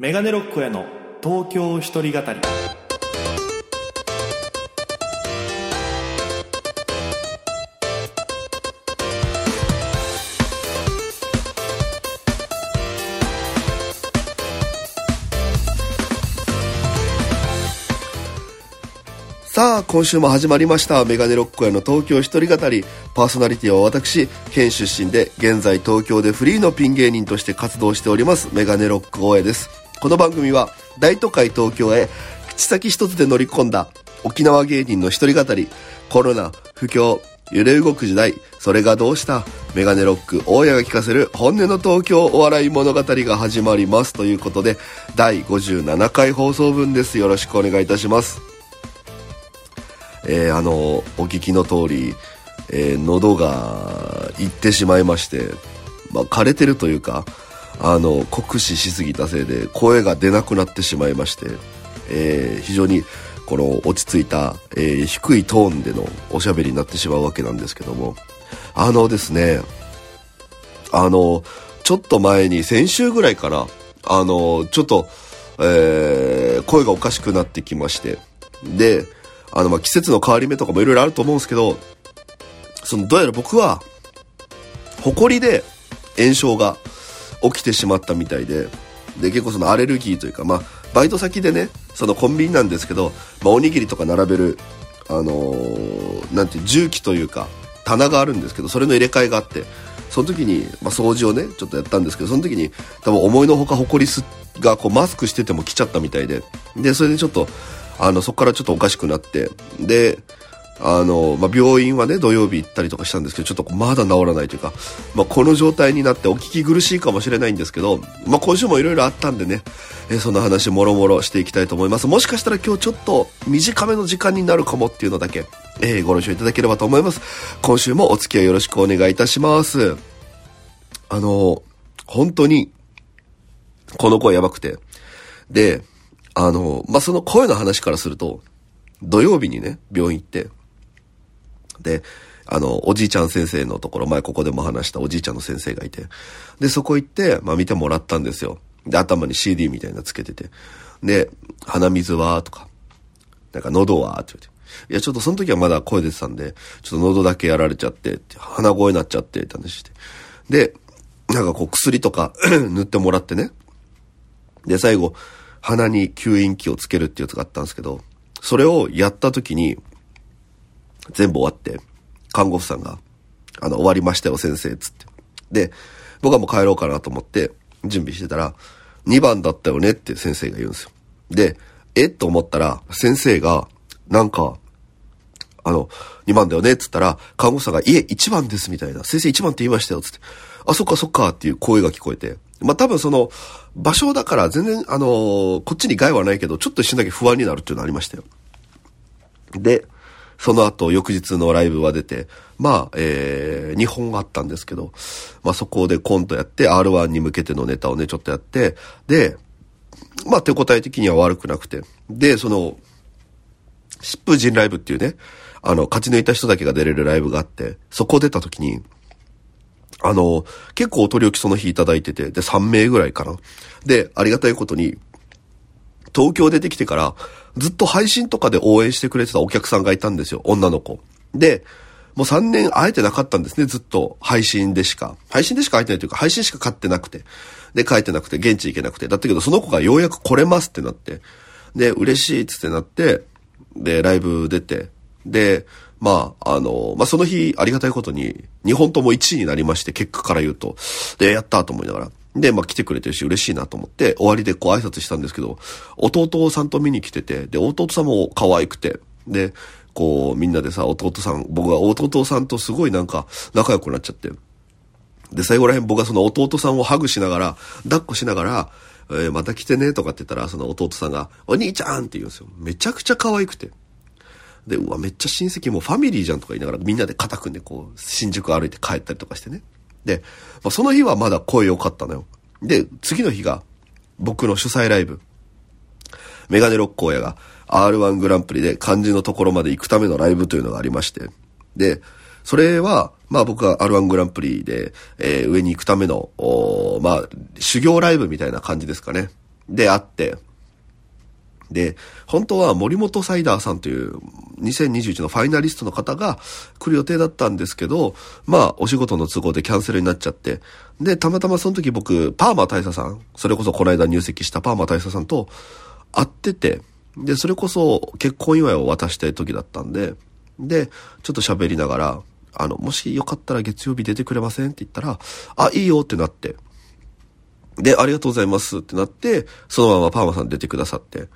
メガネロックへの東京一人語りさあ、今週も始まりました。メガネロックへの東京一人語り。パーソナリティは私、県出身で、現在東京でフリーのピン芸人として活動しております、メガネロック大江です。この番組は、大都会東京へ、口先一つで乗り込んだ、沖縄芸人の一人語り、コロナ、不況、揺れ動く時代、それがどうしたメガネロック大家が聞かせる本音の東京お笑い物語が始まります。ということで、第57回放送分です。よろしくお願いいたします。えーあの、お聞きの通り、えー喉がいってしまいまして、まあ、枯れてるというか、あの、酷使しすぎたせいで声が出なくなってしまいまして、えー非常にこの落ち着いた、えー低いトーンでのおしゃべりになってしまうわけなんですけども、あのですね、あの、ちょっと前に先週ぐらいから、あの、ちょっと、えー声がおかしくなってきまして、で、あの、ま、季節の変わり目とかもいろいろあると思うんですけど、その、どうやら僕は、埃で炎症が起きてしまったみたいで、で、結構そのアレルギーというか、まあ、バイト先でね、そのコンビニなんですけど、まあ、おにぎりとか並べる、あのーなんていう、重機というか、棚があるんですけど、それの入れ替えがあって、その時に、まあ、掃除をね、ちょっとやったんですけど、その時に、多分思いのほか埃すが、こう、マスクしてても来ちゃったみたいで、で、それでちょっと、あの、そこからちょっとおかしくなって、で、あの、まあ、病院はね、土曜日行ったりとかしたんですけど、ちょっとまだ治らないというか、まあ、この状態になってお聞き苦しいかもしれないんですけど、まあ、今週もいろいろあったんでね、えーその話もろもろしていきたいと思います。もしかしたら今日ちょっと短めの時間になるかもっていうのだけ、えーご了承いただければと思います。今週もお付き合いよろしくお願いいたします。あの、本当に、この声やばくて。で、あの、まあ、その声の話からすると、土曜日にね、病院行って、で、あの、おじいちゃん先生のところ、前ここでも話したおじいちゃんの先生がいて、で、そこ行って、まあ見てもらったんですよ。で、頭に CD みたいなつけてて。で、鼻水はとか、なんか喉はって言われて。いや、ちょっとその時はまだ声出てたんで、ちょっと喉だけやられちゃって、って鼻声になっちゃって、って話して。で、なんかこう薬とか 塗ってもらってね。で、最後、鼻に吸引器をつけるっていうやつがあったんですけど、それをやった時に、全部終わって、看護婦さんが、あの、終わりましたよ、先生、つって。で、僕はもう帰ろうかなと思って、準備してたら、2番だったよねって先生が言うんですよ。で、えと思ったら、先生が、なんか、あの、2番だよねっつったら、看護師さんが、いえ、1番ですみたいな。先生1番って言いましたよっ、つって。あ、そっかそっかっていう声が聞こえて。まあ、多分その、場所だから全然、あのーこっちに害はないけど、ちょっと一瞬だけ不安になるっていうのありましたよ。で、その後、翌日のライブは出て、まあ、えー、2本あったんですけど、まあそこでコントやって、R1 に向けてのネタをね、ちょっとやって、で、まあ手応え的には悪くなくて。で、その、疾風陣ライブっていうね、あの、勝ち抜いた人だけが出れるライブがあって、そこ出た時に、あの、結構お取り置きその日いただいてて、で、3名ぐらいかな。で、ありがたいことに、東京出てきてから、ずっと配信とかで応援してくれてたお客さんがいたんですよ、女の子。で、もう3年会えてなかったんですね、ずっと。配信でしか。配信でしか会えてないというか、配信しか買ってなくて。で、帰ってなくて、現地行けなくて。だったけど、その子がようやく来れますってなって。で、嬉しいっつってなって、で、ライブ出て。で、まあ、あの、まあ、その日、ありがたいことに、2本とも1位になりまして、結果から言うと。で、やったと思いながら。で、まあ、来てくれてるし、嬉しいなと思って、終わりでこう挨拶したんですけど、弟さんと見に来てて、で、弟さんも可愛くて、で、こう、みんなでさ、弟さん、僕は弟さんとすごいなんか、仲良くなっちゃって。で、最後らへん僕はその弟さんをハグしながら、抱っこしながら、えーまた来てねとかって言ったら、その弟さんが、お兄ちゃんって言うんですよ。めちゃくちゃ可愛くて。で、うわ、めっちゃ親戚もファミリーじゃんとか言いながら、みんなで肩組んでこう、新宿歩いて帰ったりとかしてね。で、まあ、その日はまだ声良かったのよ。で、次の日が、僕の主催ライブ。メガネロック親が R1 グランプリで漢字のところまで行くためのライブというのがありまして。で、それは、まあ僕は R1 グランプリで、えー上に行くための、まあ、修行ライブみたいな感じですかね。で、会って、で、本当は森本サイダーさんという2021のファイナリストの方が来る予定だったんですけど、まあお仕事の都合でキャンセルになっちゃって、で、たまたまその時僕、パーマ大佐さん、それこそこの間入籍したパーマ大佐さんと会ってて、で、それこそ結婚祝いを渡したい時だったんで、で、ちょっと喋りながら、あの、もしよかったら月曜日出てくれませんって言ったら、あ、いいよってなって、で、ありがとうございますってなって、そのままパーマさん出てくださって。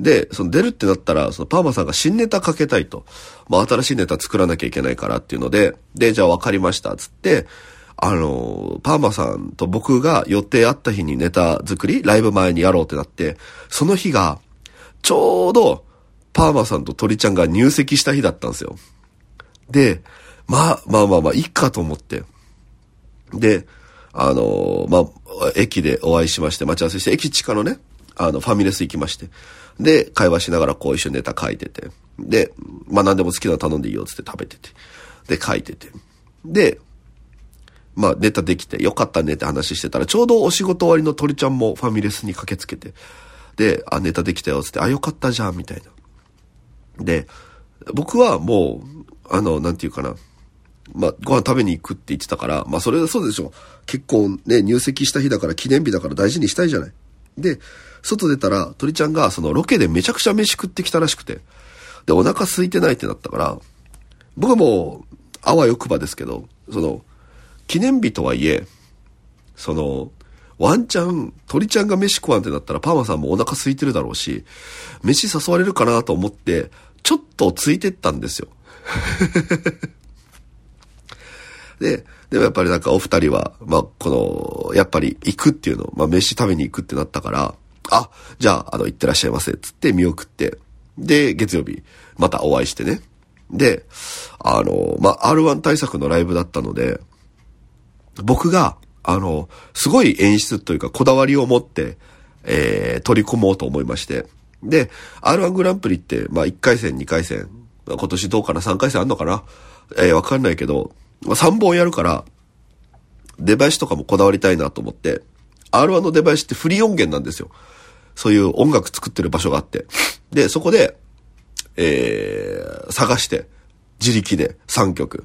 で、その出るってなったら、そのパーマさんが新ネタかけたいと。まあ、新しいネタ作らなきゃいけないからっていうので、で、じゃあ分かりました、つって、あの、パーマさんと僕が予定あった日にネタ作り、ライブ前にやろうってなって、その日が、ちょうど、パーマさんと鳥ちゃんが入籍した日だったんですよ。で、まあ、まあまあまあ、いいかと思って。で、あのまあ、駅でお会いしまして、待ち合わせして、駅地下のね、あの、ファミレス行きまして。で、会話しながらこう一緒にネタ書いてて。で、まあ何でも好きなの頼んでいいよっつって食べてて。で、書いてて。で、まあネタできてよかったねって話してたら、ちょうどお仕事終わりの鳥ちゃんもファミレスに駆けつけて。で、あ、ネタできたよっつって、あ、よかったじゃん、みたいな。で、僕はもう、あの、なんていうかな。まあ、ご飯食べに行くって言ってたから、まあ、それはそうでしょ。結構ね、入籍した日だから記念日だから大事にしたいじゃない。で、外出たら、鳥ちゃんがそのロケでめちゃくちゃ飯食ってきたらしくて。で、お腹空いてないってなったから、僕はもう、あわよくばですけど、その、記念日とはいえ、その、ワンチャン、鳥ちゃんが飯食わんってなったらパーマさんもお腹空いてるだろうし、飯誘われるかなと思って、ちょっとついてったんですよ。で、でもやっぱりなんかお二人は、まあ、この、やっぱり行くっていうの、まあ、飯食べに行くってなったから、あ、じゃあ、あの、行ってらっしゃいませ、つって見送って、で、月曜日、またお会いしてね。で、あの、まあ、R1 対策のライブだったので、僕が、あの、すごい演出というか、こだわりを持って、えー、取り込もうと思いまして。で、R1 グランプリって、まあ、1回戦、2回戦、今年どうかな、3回戦あんのかな？えー、わかんないけど、3本やるから、デバイスとかもこだわりたいなと思って、R1 のデバイスってフリー音源なんですよ。そういう音楽作ってる場所があって。で、そこで、えー、探して、自力で3曲。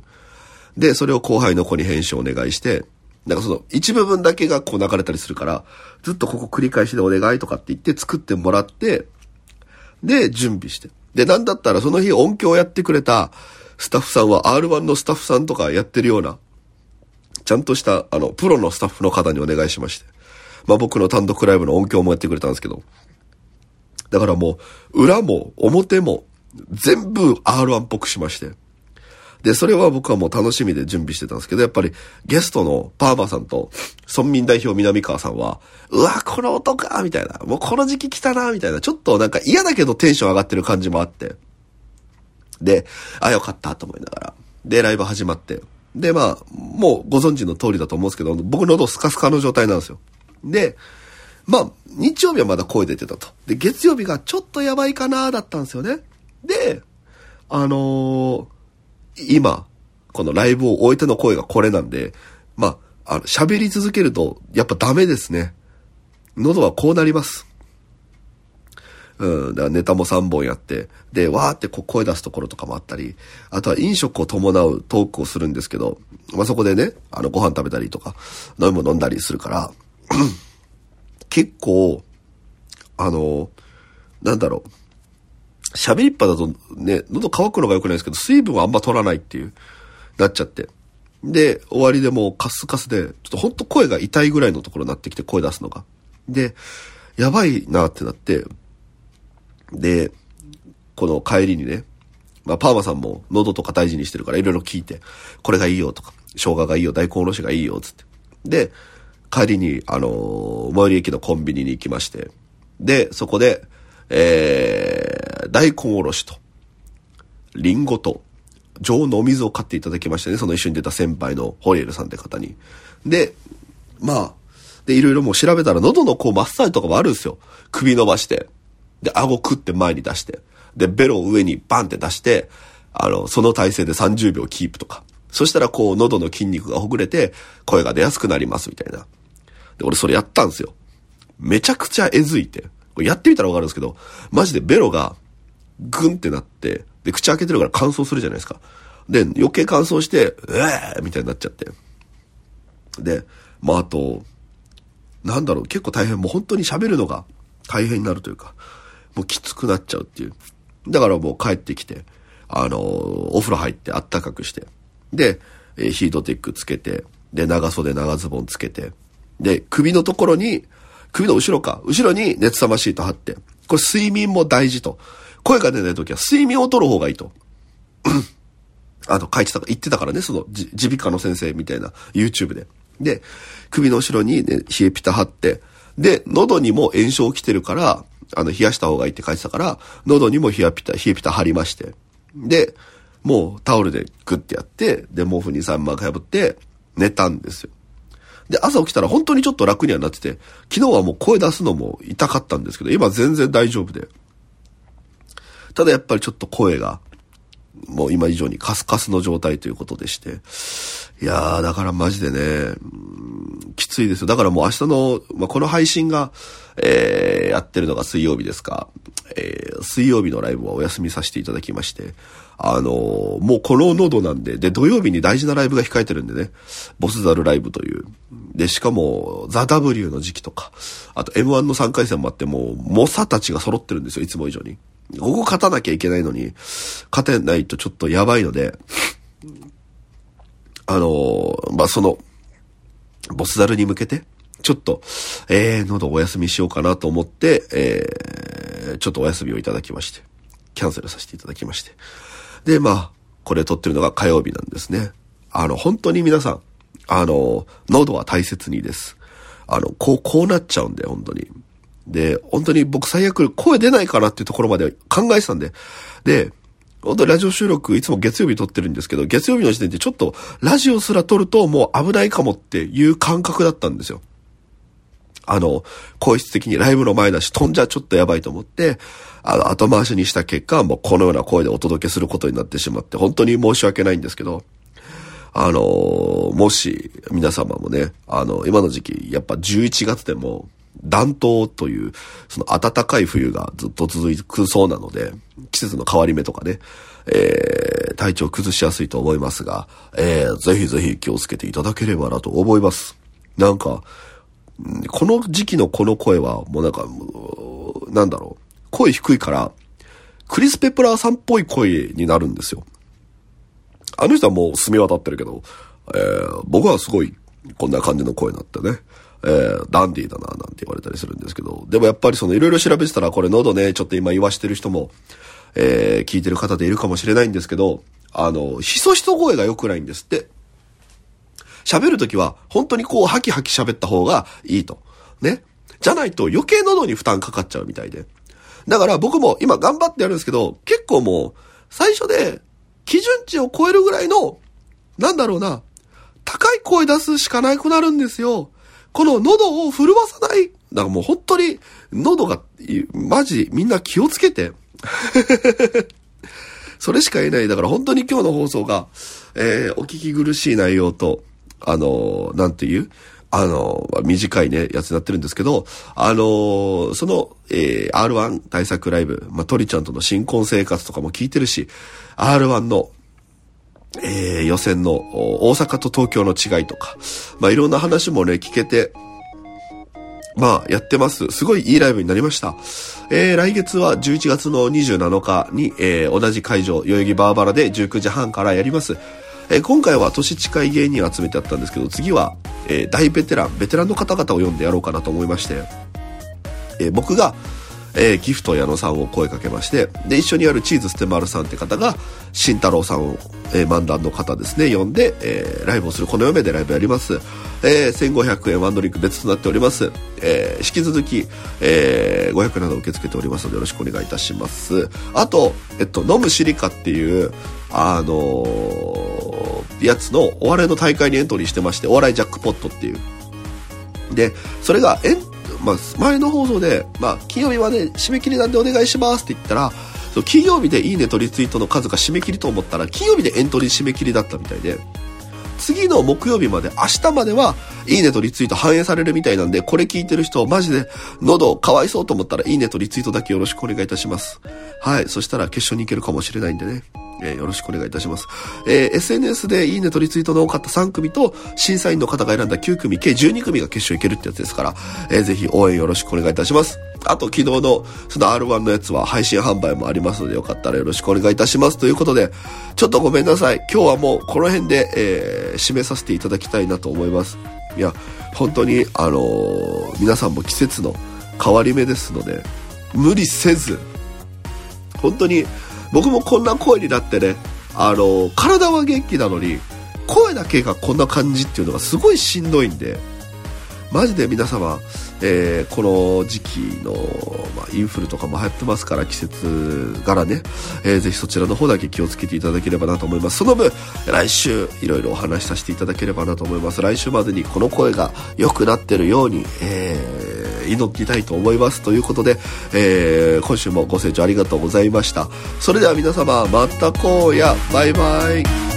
で、それを後輩の子に編集お願いして、なんかその一部分だけがこう流れたりするから、ずっとここ繰り返しでお願いとかって言って作ってもらって、で、準備して。で、なんだったらその日音響をやってくれたスタッフさんは R1 のスタッフさんとかやってるような、ちゃんとした、あの、プロのスタッフの方にお願いしまして。まあ僕の単独ライブの音響もやってくれたんですけど。だからもう、裏も表も全部 R1 っぽくしまして。で、それは僕はもう楽しみで準備してたんですけど、やっぱりゲストのパーマさんと村民代表南川さんは、うわ、この音かみたいな。もうこの時期来たなみたいな。ちょっとなんか嫌だけどテンション上がってる感じもあって。で、あ、よかったと思いながら。で、ライブ始まって。で、まあ、もうご存知の通りだと思うんですけど、僕喉スカスカの状態なんですよ。で、まあ、日曜日はまだ声出てたと。で、月曜日がちょっとやばいかなだったんですよね。で、あのー今、このライブを終えての声がこれなんで、まあ、あの、喋り続けると、やっぱダメですね。喉はこうなります。うん、だからネタも3本やって、で、わーってこう声出すところとかもあったり、あとは飲食を伴うトークをするんですけど、まあ、そこでね、あの、ご飯食べたりとか、飲み物飲んだりするから、結構、あの、なんだろう、喋りっぱだとね、喉乾くのが良くないですけど、水分はあんま取らないっていう、なっちゃって。で、終わりでもうカスカスで、ちょっとほんと声が痛いぐらいのところになってきて、声出すのが。で、やばいなってなって、で、この帰りにね、まあ、パーマさんも喉とか大事にしてるからいろいろ聞いて、これがいいよとか、生姜がいいよ、大根おろしがいいよ、つって。で、帰りに、あのー最寄り駅のコンビニに行きまして、で、そこで、えー、大根おろしと、リンゴと、常のお水を買っていただきましてね、その一緒に出た先輩のホリエルさんって方に。で、まあ、で、いろいろもう調べたら喉のこうマッサージとかもあるんですよ。首伸ばして。で、顎食って前に出して。で、ベロを上にバンって出して、あの、その体勢で30秒キープとか。そしたらこう喉の筋肉がほぐれて、声が出やすくなりますみたいな。で、俺それやったんですよ。めちゃくちゃえずいて、これやってみたらわかるんですけど、マジでベロがグンってなって、で、口開けてるから乾燥するじゃないですか。で、余計乾燥して、えーみたいになっちゃって。で、まあ、あと、なんだろう、結構大変、もう本当に喋るのが大変になるというか、もうきつくなっちゃうっていう。だからもう帰ってきて、あのお風呂入ってあったかくして、で、えヒートテックつけて、で、長袖長ズボンつけて、で、首のところに、首の後ろか、後ろに熱さまシート貼って、これ睡眠も大事と。声が出ないときは睡眠を取る方がいいと。あの、書いてた、言ってたからね、その、じ耳鼻科の先生みたいな、YouTube で。で、首の後ろにね、冷えピタ貼って、で、喉にも炎症起きてるから、あの、冷やした方がいいって書いてたから、喉にも冷やピタ、冷えピタ貼りまして。で、もうタオルでグッてやって、で、毛布に3枚かぶって、寝たんですよ。で、朝起きたら本当にちょっと楽にはなってて、昨日はもう声出すのも痛かったんですけど、今全然大丈夫で。ただやっぱりちょっと声が、もう今以上にカスカスの状態ということでして。いやー、だからマジでね、きついですよ。だからもう明日の、まあ、この配信が、えー、やってるのが水曜日ですか。えー、水曜日のライブはお休みさせていただきまして、あのー、もうこの喉なんで、で、土曜日に大事なライブが控えてるんでね、ボスザルライブという。で、しかも、ザ・ W の時期とか、あと M1 の3回戦もあって、もう、猛者たちが揃ってるんですよ、いつも以上に。ここ勝たなきゃいけないのに、勝てないとちょっとやばいので、あのー、まあ、その、ボスザルに向けて、ちょっと、えー、喉お休みしようかなと思って、えー、ちょっとお休みをいただきまして、キャンセルさせていただきまして。で、まあ、これ撮ってるのが火曜日なんですね。あの、本当に皆さん、あの、喉は大切にです。あの、こう、こうなっちゃうんで、本当に。で、本当に僕最悪声出ないかなっていうところまで考えてたんで。で、本当にラジオ収録いつも月曜日撮ってるんですけど、月曜日の時点でちょっとラジオすら撮るともう危ないかもっていう感覚だったんですよ。あの、声質的にライブの前だし飛んじゃちょっとやばいと思って、あの、後回しにした結果、もうこのような声でお届けすることになってしまって、本当に申し訳ないんですけど、あの、もし皆様もね、あの、今の時期、やっぱ11月でも、暖冬という、その暖かい冬がずっと続くそうなので、季節の変わり目とかね、えー、体調崩しやすいと思いますが、えー、ぜひぜひ気をつけていただければなと思います。なんか、この時期のこの声は、もうなんか、なんだろう、声低いから、クリス・ペプラーさんっぽい声になるんですよ。あの人はもう澄み渡ってるけど、えー、僕はすごい、こんな感じの声になってね。えー、ダンディーだな、なんて言われたりするんですけど、でもやっぱりそのいろいろ調べてたら、これ喉ね、ちょっと今言わしてる人も、えー、聞いてる方でいるかもしれないんですけど、あの、ひそひそ声が良くないんですって。喋るときは、本当にこう、ハキハキ喋った方がいいと。ね。じゃないと余計喉に負担かかっちゃうみたいで。だから僕も今頑張ってやるんですけど、結構もう、最初で、基準値を超えるぐらいの、なんだろうな、高い声出すしかなくなるんですよ。この喉を震わさない。だからもう本当に、喉が、マジ、みんな気をつけて。それしか言えない。だから本当に今日の放送が、えー、お聞き苦しい内容と、あのー、なんていう？あのー、短いね、やつになってるんですけど、あのその、え R1 対策ライブ、まあ、トリちゃんとの新婚生活とかも聞いてるし、R1 の、えー、予選の大阪と東京の違いとか、まあ、いろんな話もね、聞けて、まあ、やってます。すごいいいライブになりました。えー、来月は11月の27日に、えー、同じ会場、代々木バーバラで19時半からやります。えー、今回は年近い芸人を集めてやったんですけど、次は、えー、大ベテラン、ベテランの方々を呼んでやろうかなと思いまして、えー、僕が、えー、ギフト矢野さんを声かけまして、で、一緒にやるチーズステマルさんって方が、慎太郎さんを、えー、漫談の方ですね、呼んで、えー、ライブをする、この嫁でライブやります。えー、1500円ワンドリンク別となっております。えー、引き続き、えー、500円など受け付けておりますのでよろしくお願いいたします。あと、えっと、飲むシリカっていう、あのー、やつのお笑いの大会にエントリーしてまして、お笑いジャックポットっていう。で、それがエンまあ、前の放送で、まあ、金曜日はね、締め切りなんでお願いしますって言ったら、金曜日でいいねとリツイートの数が締め切りと思ったら、金曜日でエントリー締め切りだったみたいで、次の木曜日まで、明日までは、いいねとリツイート反映されるみたいなんで、これ聞いてる人、マジで、喉かわいそうと思ったら、いいねとリツイートだけよろしくお願いいたします。はい。そしたら決勝に行けるかもしれないんでね。えー、よろしくお願いいたします。えー、SNS でいいねとリツイートの多かった3組と、審査員の方が選んだ9組、計12組が決勝いけるってやつですから、えー、ぜひ応援よろしくお願いいたします。あと、昨日の、その R1 のやつは配信販売もありますので、よかったらよろしくお願いいたします。ということで、ちょっとごめんなさい。今日はもうこの辺で、えー、締めさせていただきたいなと思います。いや、本当に、あのー、皆さんも季節の変わり目ですので、無理せず、本当に、僕もこんな声になってね、あの、体は元気なのに、声だけがこんな感じっていうのがすごいしんどいんで、マジで皆様、えー、この時期の、まあ、インフルとかも流行ってますから、季節柄ね、えー、ぜひそちらの方だけ気をつけていただければなと思います。その分、来週、いろいろお話しさせていただければなと思います。来週までにこの声が良くなってるように、えー祈っていたいと思います。ということで、えー、今週もご清聴ありがとうございました。それでは皆様、また今夜、バイバイ。